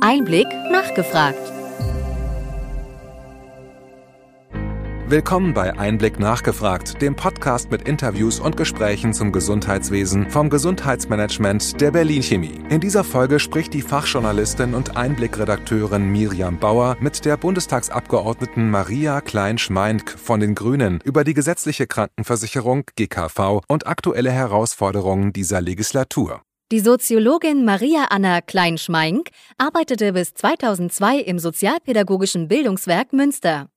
Einblick nachgefragt. Willkommen bei Einblick nachgefragt, dem Podcast mit Interviews und Gesprächen zum Gesundheitswesen vom Gesundheitsmanagement der Berlin Chemie. In dieser Folge spricht die Fachjournalistin und Einblickredakteurin Miriam Bauer mit der Bundestagsabgeordneten Maria Klein-Schmeink von den Grünen über die gesetzliche Krankenversicherung GKV und aktuelle Herausforderungen dieser Legislatur. Die Soziologin Maria Anna Klein-Schmeink arbeitete bis 2002 im Sozialpädagogischen Bildungswerk Münster.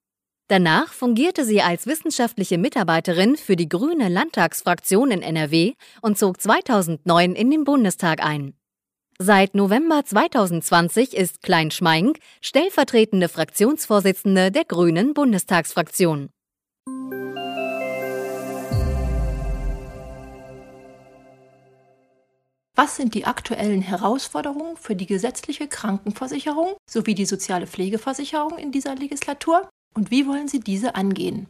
Danach fungierte sie als wissenschaftliche Mitarbeiterin für die Grüne Landtagsfraktion in NRW und zog 2009 in den Bundestag ein. Seit November 2020 ist Klein-Schmeink stellvertretende Fraktionsvorsitzende der Grünen Bundestagsfraktion. Was sind die aktuellen Herausforderungen für die gesetzliche Krankenversicherung sowie die soziale Pflegeversicherung in dieser Legislatur und wie wollen Sie diese angehen?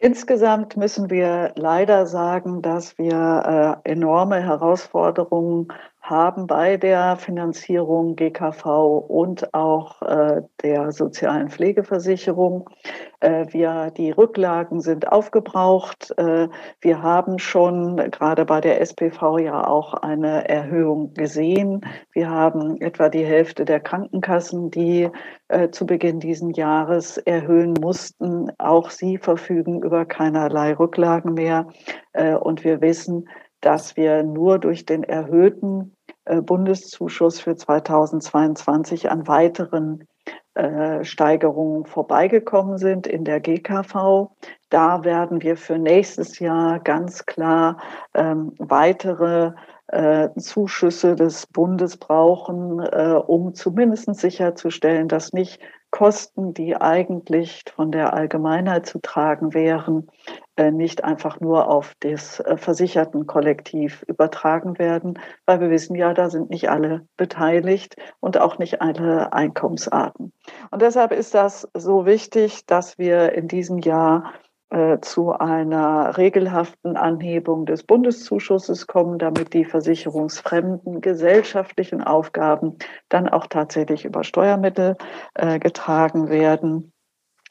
Insgesamt müssen wir leider sagen, dass wir äh, enorme Herausforderungen haben bei der Finanzierung GKV und auch äh, der sozialen Pflegeversicherung. Äh, wir, die Rücklagen sind aufgebraucht. Äh, wir haben schon gerade bei der SPV ja auch eine Erhöhung gesehen. Wir haben etwa die Hälfte der Krankenkassen, die äh, zu Beginn diesen Jahres erhöhen mussten. Auch sie verfügen über keinerlei Rücklagen mehr. Äh, und wir wissen, dass wir nur durch den erhöhten Bundeszuschuss für 2022 an weiteren äh, Steigerungen vorbeigekommen sind in der GKV. Da werden wir für nächstes Jahr ganz klar ähm, weitere äh, Zuschüsse des Bundes brauchen, äh, um zumindest sicherzustellen, dass nicht Kosten, die eigentlich von der Allgemeinheit zu tragen wären, äh, nicht einfach nur auf das äh, versicherten Kollektiv übertragen werden, weil wir wissen ja, da sind nicht alle beteiligt und auch nicht alle Einkommensarten. Und deshalb ist das so wichtig, dass wir in diesem Jahr äh, zu einer regelhaften Anhebung des Bundeszuschusses kommen, damit die versicherungsfremden gesellschaftlichen Aufgaben dann auch tatsächlich über Steuermittel äh, getragen werden.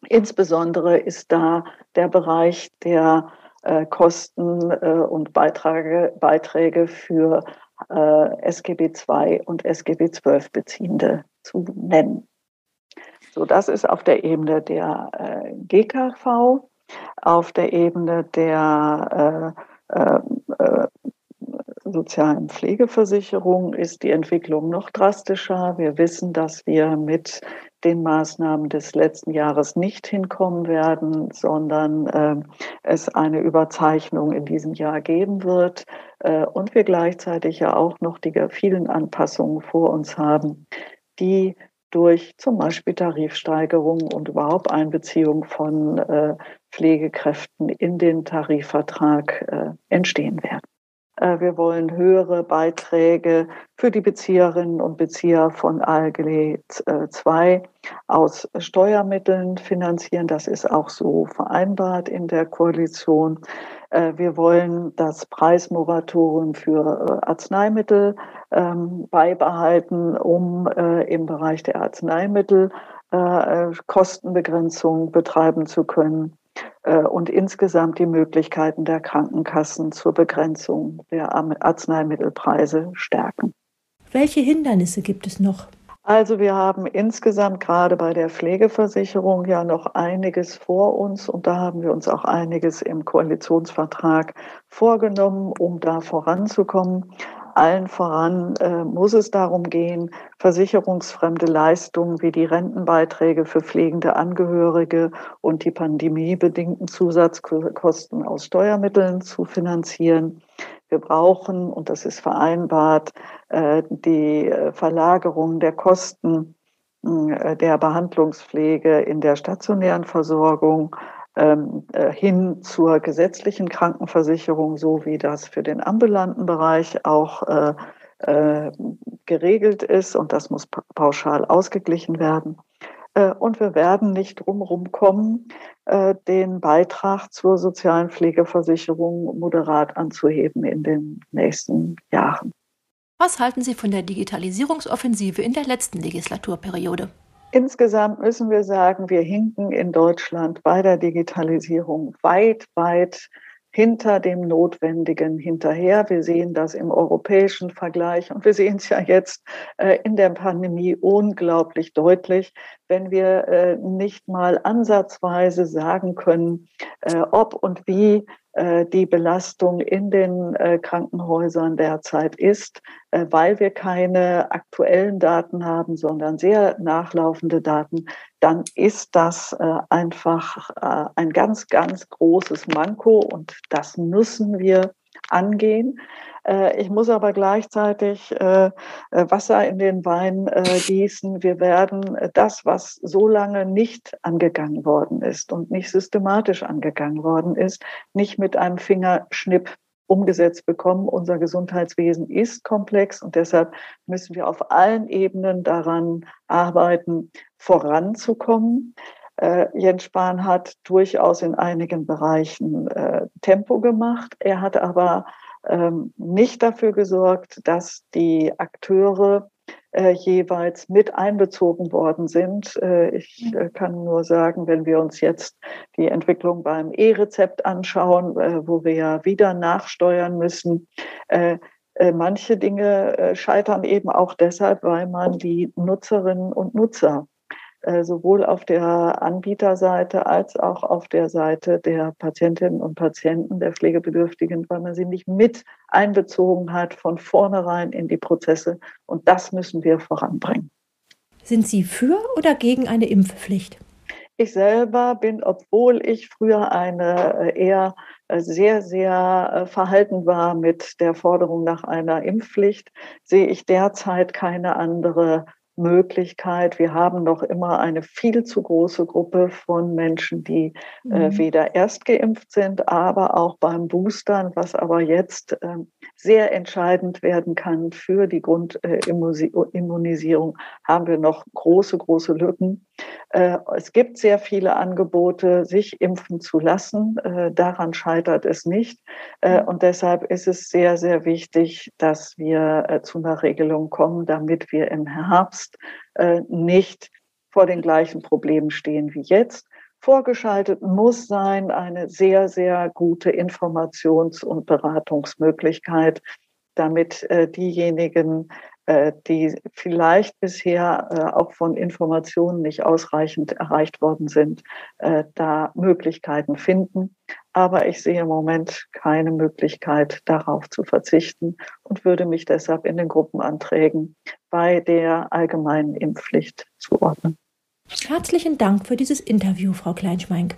Insbesondere ist da der Bereich der äh, Kosten äh, und Beiträge, Beiträge für äh, SGB II und SGB XII Beziehende zu nennen. So, das ist auf der Ebene der äh, GKV auf der Ebene der äh, äh, sozialen Pflegeversicherung ist die Entwicklung noch drastischer. Wir wissen, dass wir mit den Maßnahmen des letzten Jahres nicht hinkommen werden, sondern äh, es eine Überzeichnung in diesem Jahr geben wird äh, und wir gleichzeitig ja auch noch die vielen Anpassungen vor uns haben, die durch zum Beispiel Tarifsteigerungen und überhaupt Einbeziehung von äh, Pflegekräften in den Tarifvertrag äh, entstehen werden. Äh, wir wollen höhere Beiträge für die Bezieherinnen und Bezieher von ALG 2 äh, aus Steuermitteln finanzieren. Das ist auch so vereinbart in der Koalition. Äh, wir wollen das Preismoratorium für Arzneimittel ähm, beibehalten, um im Bereich der Arzneimittel Kostenbegrenzung betreiben zu können. Äh, und insgesamt die Möglichkeiten der Krankenkassen zur Begrenzung der Arzneimittelpreise stärken. Welche Hindernisse gibt es noch? Also wir haben insgesamt gerade bei der Pflegeversicherung ja noch einiges vor uns und da haben wir uns auch einiges im Koalitionsvertrag vorgenommen, um da voranzukommen. Allen voran äh, muss es darum gehen, versicherungsfremde Leistungen wie die Rentenbeiträge für pflegende Angehörige und die pandemiebedingten Zusatzkosten aus Steuermitteln zu finanzieren. Wir brauchen, und das ist vereinbart, äh, die äh, Verlagerung der Kosten äh, der Behandlungspflege in der stationären Versorgung hin zur gesetzlichen Krankenversicherung, so wie das für den ambulanten Bereich auch äh, äh, geregelt ist. Und das muss pauschal ausgeglichen werden. Äh, und wir werden nicht drumherum kommen, äh, den Beitrag zur sozialen Pflegeversicherung moderat anzuheben in den nächsten Jahren. Was halten Sie von der Digitalisierungsoffensive in der letzten Legislaturperiode? Insgesamt müssen wir sagen, wir hinken in Deutschland bei der Digitalisierung weit, weit hinter dem Notwendigen hinterher. Wir sehen das im europäischen Vergleich und wir sehen es ja jetzt äh, in der Pandemie unglaublich deutlich, wenn wir äh, nicht mal ansatzweise sagen können, äh, ob und wie die Belastung in den äh, Krankenhäusern derzeit ist, äh, weil wir keine aktuellen Daten haben, sondern sehr nachlaufende Daten, dann ist das einfach ein ganz, ganz großes Manko und das müssen wir angehen. Äh, ich muss aber gleichzeitig äh, äh, Wasser in den Wein gießen. Wir werden das, was so lange nicht angegangen worden ist und nicht systematisch angegangen worden ist, nicht mit einem Fingerschnipp umgesetzt bekommen. Unser Gesundheitswesen ist komplex und deshalb müssen wir auf allen Ebenen daran arbeiten, voranzukommen. Äh, Jens Spahn hat durchaus in einigen Bereichen äh, Tempo gemacht. Er hat aber ähm, nicht dafür gesorgt, dass die Akteure äh, jeweils mit einbezogen worden sind. Äh, ich äh, kann nur sagen, wenn wir uns jetzt die Entwicklung beim E-Rezept anschauen, äh, wo wir ja wieder nachsteuern müssen, äh, äh, manche Dinge scheitern eben auch deshalb, weil man die Nutzerinnen und Nutzer sowohl auf der Anbieterseite als auch auf der Seite der Patientinnen und Patienten, der Pflegebedürftigen, weil man sie nicht mit einbezogen hat von vornherein in die Prozesse. Und das müssen wir voranbringen. Sind Sie für oder gegen eine Impfpflicht? Ich selber bin, obwohl ich früher eine äh, eher äh, sehr, sehr verhalten war mit der Forderung nach einer Impfpflicht, sehe ich derzeit keine andere Möglichkeit. Wir haben noch immer eine viel zu große Gruppe von Menschen, die äh, mhm. weder erst geimpft sind, aber auch beim Boostern, was aber jetzt äh, sehr entscheidend werden kann für die Grundimmunisierung, haben wir noch große, große Lücken. Äh, es gibt sehr viele Angebote, sich impfen zu lassen. Äh, daran scheitert es nicht. Äh, mhm. Und deshalb ist es sehr, sehr wichtig, dass wir zu einer Regelung kommen, damit wir im Herbst nicht vor den gleichen Problemen stehen wie jetzt. Vorgeschaltet muss sein eine sehr, sehr gute Informations- und Beratungsmöglichkeit, damit diejenigen, äh, die vielleicht bisher äh, auch von Informationen nicht ausreichend erreicht worden sind, äh, da Möglichkeiten finden. Aber ich sehe im Moment keine Möglichkeit, darauf zu verzichten und würde mich deshalb in den Gruppenanträgen bei der allgemeinen Impfpflicht zuordnen. Herzlichen Dank für dieses Interview, Frau Kleinschmeink.